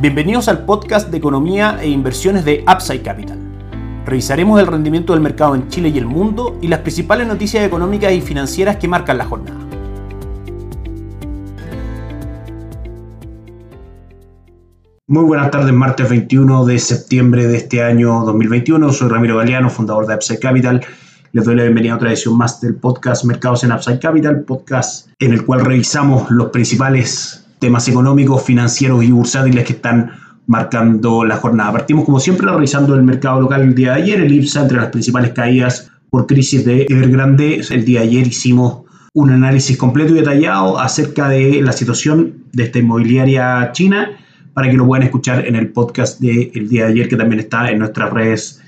Bienvenidos al podcast de economía e inversiones de Upside Capital. Revisaremos el rendimiento del mercado en Chile y el mundo y las principales noticias económicas y financieras que marcan la jornada. Muy buenas tardes, martes 21 de septiembre de este año 2021. Soy Ramiro Galeano, fundador de Upside Capital. Les doy la bienvenida a otra edición más del podcast Mercados en Upside Capital, podcast en el cual revisamos los principales temas económicos, financieros y bursátiles que están marcando la jornada. Partimos como siempre revisando el mercado local el día de ayer, el IPSA entre las principales caídas por crisis de Evergrande. El día de ayer hicimos un análisis completo y detallado acerca de la situación de esta inmobiliaria china para que lo puedan escuchar en el podcast del día de ayer que también está en nuestras redes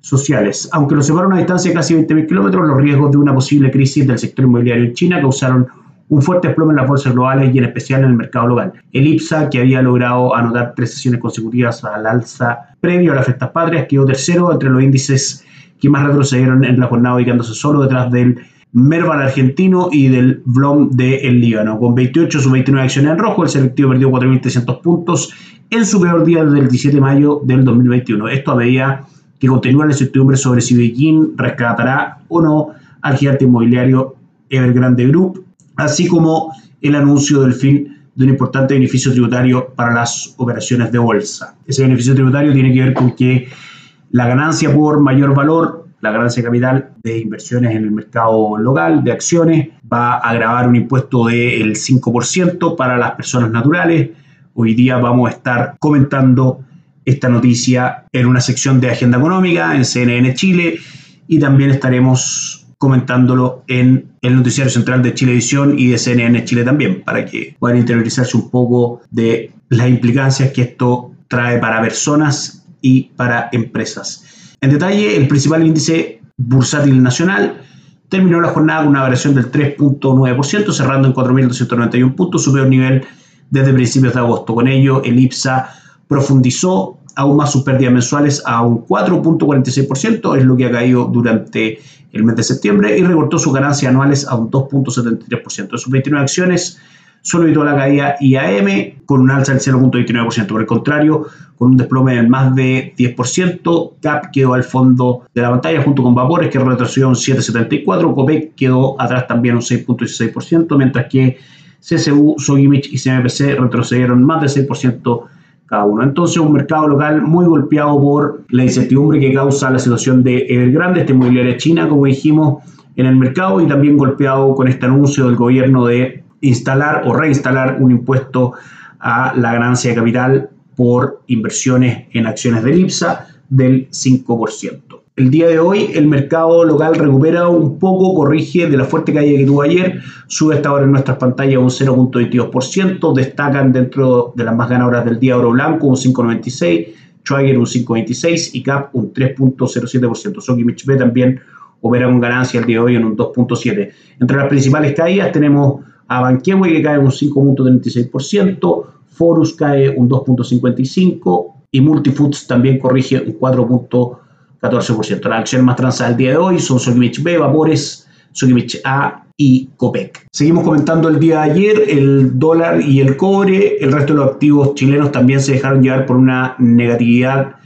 sociales. Aunque lo separa una distancia de casi 20.000 kilómetros, los riesgos de una posible crisis del sector inmobiliario en China causaron un fuerte desplome en las bolsas globales y en especial en el mercado local. El IPSA, que había logrado anotar tres sesiones consecutivas al alza previo a las fiestas patrias, quedó tercero entre los índices que más retrocedieron en la jornada, ubicándose solo detrás del Merval argentino y del VLOM del de Líbano. Con 28 sub 29 acciones en rojo, el selectivo perdió 4.300 puntos en su peor día desde el 17 de mayo del 2021. Esto a medida que continúa la incertidumbre sobre si Beijing rescatará o no al gigante inmobiliario Evergrande Group así como el anuncio del fin de un importante beneficio tributario para las operaciones de bolsa. Ese beneficio tributario tiene que ver con que la ganancia por mayor valor, la ganancia capital de inversiones en el mercado local, de acciones, va a grabar un impuesto del 5% para las personas naturales. Hoy día vamos a estar comentando esta noticia en una sección de Agenda Económica en CNN Chile y también estaremos comentándolo en el noticiario central de Chilevisión y de CNN Chile también, para que puedan interiorizarse un poco de las implicancias que esto trae para personas y para empresas. En detalle, el principal índice bursátil nacional terminó la jornada con una variación del 3.9%, cerrando en 4.291 puntos, su peor nivel desde principios de agosto. Con ello, el IPSA profundizó más sus pérdidas mensuales a un 4.46%, es lo que ha caído durante el mes de septiembre, y recortó sus ganancias anuales a un 2.73%. De sus 29 acciones, solo evitó la caída IAM con un alza del 0.29%. Por el contrario, con un desplome de más de 10%, CAP quedó al fondo de la pantalla junto con Vapores, que retrocedió un 7.74%, COPEC quedó atrás también un 6.16%, mientras que CSU, Sogimich y CMPC retrocedieron más del 6% cada uno. Entonces, un mercado local muy golpeado por la incertidumbre que causa la situación de Evergrande, esta inmobiliaria china, como dijimos, en el mercado y también golpeado con este anuncio del gobierno de instalar o reinstalar un impuesto a la ganancia de capital por inversiones en acciones de IPSA del 5%. El día de hoy el mercado local recupera un poco, corrige de la fuerte caída que tuvo ayer, sube hasta ahora en nuestras pantallas un 0.22%, destacan dentro de las más ganadoras del día Oro Blanco un 5.96%, Schwager un 5.26% y CAP un 3.07%. Sokimich B también opera con ganancia el día de hoy en un 2.7%. Entre las principales caídas tenemos a Banquehue que cae un 5.36%, Forus cae un 2.55% y Multifoods también corrige un 4.5%. 14%. Las acciones más transadas del día de hoy son Sokimich B, Vapores, Sokimich A y Copec. Seguimos comentando el día de ayer el dólar y el cobre. El resto de los activos chilenos también se dejaron llevar por una negatividad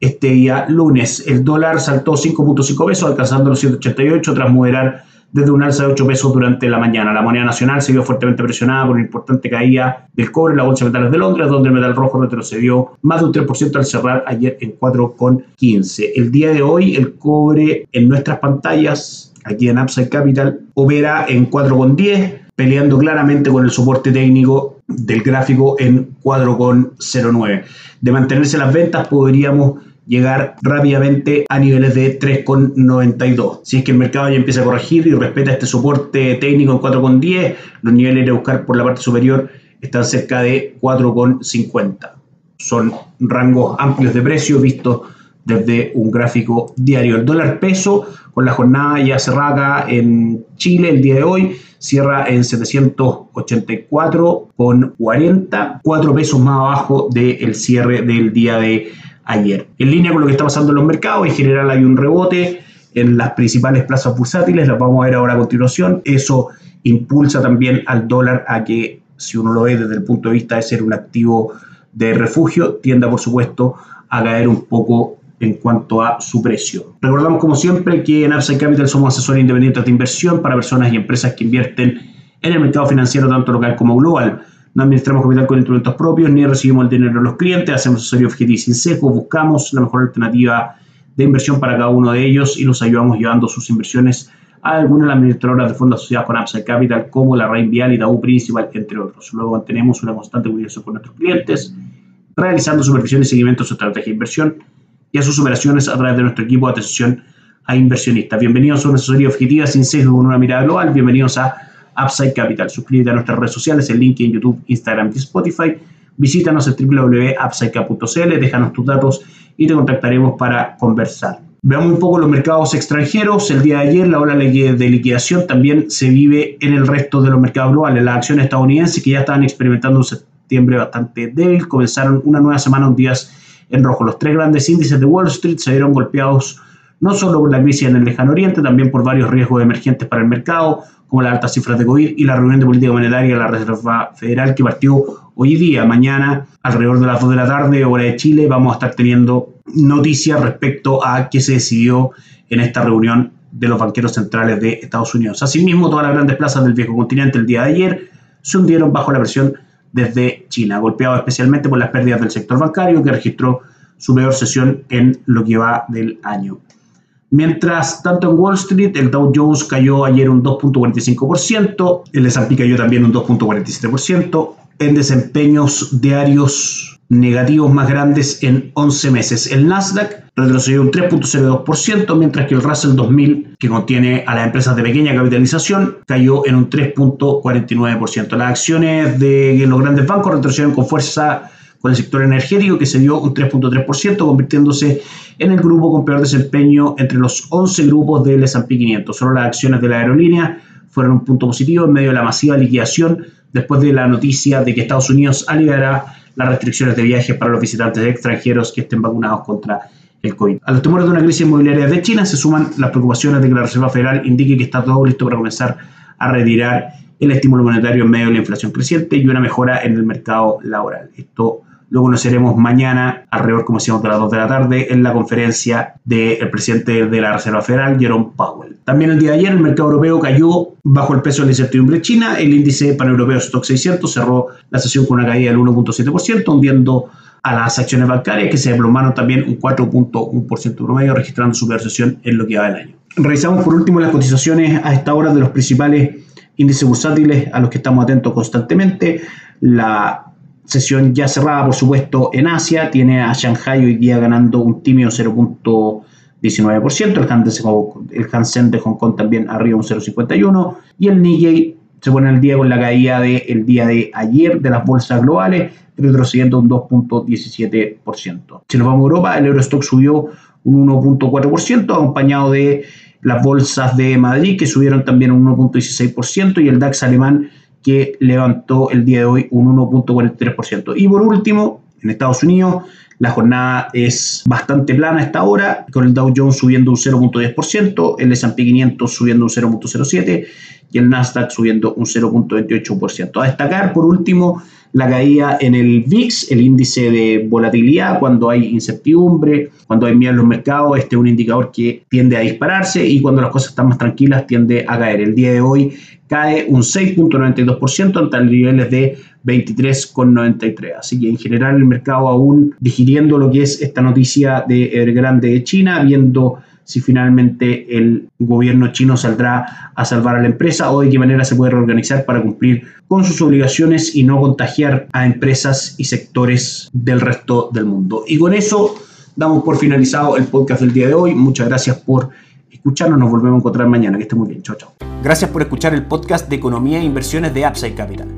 este día lunes. El dólar saltó 5.5 pesos, alcanzando los 188 tras moderar desde un alza de 8 pesos durante la mañana. La moneda nacional se vio fuertemente presionada por una importante caída del cobre en la Bolsa de Metales de Londres, donde el metal rojo retrocedió más de un 3% al cerrar ayer en 4,15. El día de hoy el cobre en nuestras pantallas, aquí en Upside Capital, opera en 4,10, peleando claramente con el soporte técnico del gráfico en 4,09. De mantenerse las ventas podríamos llegar rápidamente a niveles de 3,92. Si es que el mercado ya empieza a corregir y respeta este soporte técnico en 4,10, los niveles de buscar por la parte superior están cerca de 4,50. Son rangos amplios de precio vistos desde un gráfico diario. El dólar peso, con la jornada ya cerrada en Chile el día de hoy, cierra en 784,40, 4 pesos más abajo del cierre del día de ayer. En línea con lo que está pasando en los mercados, en general hay un rebote en las principales plazas bursátiles, las vamos a ver ahora a continuación. Eso impulsa también al dólar a que, si uno lo ve desde el punto de vista de ser un activo de refugio, tienda por supuesto a caer un poco en cuanto a su precio. Recordamos como siempre que en Upside Capital somos asesores independientes de inversión para personas y empresas que invierten en el mercado financiero tanto local como global. No administramos capital con instrumentos propios ni recibimos el dinero de los clientes, hacemos asesoría objetiva y sin sesgo, buscamos la mejor alternativa de inversión para cada uno de ellos y los ayudamos llevando sus inversiones a algunas de las administradoras de fondos asociados con Upside Capital como la Rain Vial y DAU Principal, entre otros. Luego mantenemos una constante comunicación con nuestros clientes, realizando supervisión y seguimiento a su estrategia de inversión y a sus operaciones a través de nuestro equipo de atención a inversionistas. Bienvenidos a una asesoría objetiva sin sesgo con una mirada global. Bienvenidos a Upside Capital. Suscríbete a nuestras redes sociales, el link en YouTube, Instagram y Spotify. Visítanos en www.upsidecap.cl, déjanos tus datos y te contactaremos para conversar. Veamos un poco los mercados extranjeros. El día de ayer la ola de liquidación también se vive en el resto de los mercados globales. Las acciones estadounidenses que ya estaban experimentando un septiembre bastante débil comenzaron una nueva semana un días en rojo. Los tres grandes índices de Wall Street se vieron golpeados no solo por la crisis en el lejano oriente, también por varios riesgos emergentes para el mercado, como las altas cifras de COVID y la reunión de política monetaria de la Reserva Federal que partió hoy día. Mañana, alrededor de las 2 de la tarde, hora de Chile, vamos a estar teniendo noticias respecto a qué se decidió en esta reunión de los banqueros centrales de Estados Unidos. Asimismo, todas las grandes plazas del viejo continente el día de ayer se hundieron bajo la presión desde China, golpeado especialmente por las pérdidas del sector bancario que registró su peor sesión en lo que va del año. Mientras tanto en Wall Street, el Dow Jones cayó ayer un 2.45%, el S&P cayó también un 2.47%, en desempeños diarios negativos más grandes en 11 meses. El Nasdaq retrocedió un 3.02%, mientras que el Russell 2000, que contiene a las empresas de pequeña capitalización, cayó en un 3.49%. Las acciones de los grandes bancos retrocedieron con fuerza con el sector energético, que se dio un 3.3%, convirtiéndose en el grupo con peor desempeño entre los 11 grupos del S&P 500. Solo las acciones de la aerolínea fueron un punto positivo en medio de la masiva liquidación después de la noticia de que Estados Unidos aliviará las restricciones de viajes para los visitantes extranjeros que estén vacunados contra el COVID. A los temores de una crisis inmobiliaria de China se suman las preocupaciones de que la Reserva Federal indique que está todo listo para comenzar a retirar el estímulo monetario en medio de la inflación creciente y una mejora en el mercado laboral. Esto lo conoceremos mañana, alrededor, como decíamos, de las 2 de la tarde, en la conferencia del presidente de la Reserva Federal, Jerome Powell. También el día de ayer el mercado europeo cayó bajo el peso de la incertidumbre china. El índice paneuropeo Stock 600 cerró la sesión con una caída del 1.7%, hundiendo a las acciones bancarias que se desplomaron también un 4.1% promedio, registrando su peor sesión en lo que va del año. Revisamos por último las cotizaciones a esta hora de los principales índices bursátiles a los que estamos atentos constantemente. La Sesión ya cerrada, por supuesto, en Asia. Tiene a Shanghai hoy día ganando un tímido 0.19%. El Hansen, de Hong Kong también arriba un 0.51%. Y el Nikkei se pone el día con la caída del día de ayer de las bolsas globales, retrocediendo un 2.17%. Si nos vamos a Europa, el Eurostock subió un 1.4%, acompañado de las bolsas de Madrid, que subieron también un 1.16%, y el DAX alemán, que levantó el día de hoy un 1.43%. Y por último, en Estados Unidos, la jornada es bastante plana a esta hora, con el Dow Jones subiendo un 0.10%, el S&P 500 subiendo un 0.07% y el Nasdaq subiendo un 0.28%. A destacar, por último, la caída en el VIX, el índice de volatilidad, cuando hay incertidumbre, cuando hay miedo en los mercados, este es un indicador que tiende a dispararse y cuando las cosas están más tranquilas tiende a caer. El día de hoy cae un 6.92% ante niveles de 23,93. Así que en general el mercado aún digiriendo lo que es esta noticia de grande de China, viendo si finalmente el gobierno chino saldrá a salvar a la empresa o de qué manera se puede reorganizar para cumplir con sus obligaciones y no contagiar a empresas y sectores del resto del mundo. Y con eso damos por finalizado el podcast del día de hoy. Muchas gracias por escucharnos. Nos volvemos a encontrar mañana. Que esté muy bien. Chao, chao. Gracias por escuchar el podcast de Economía e Inversiones de Upside Capital.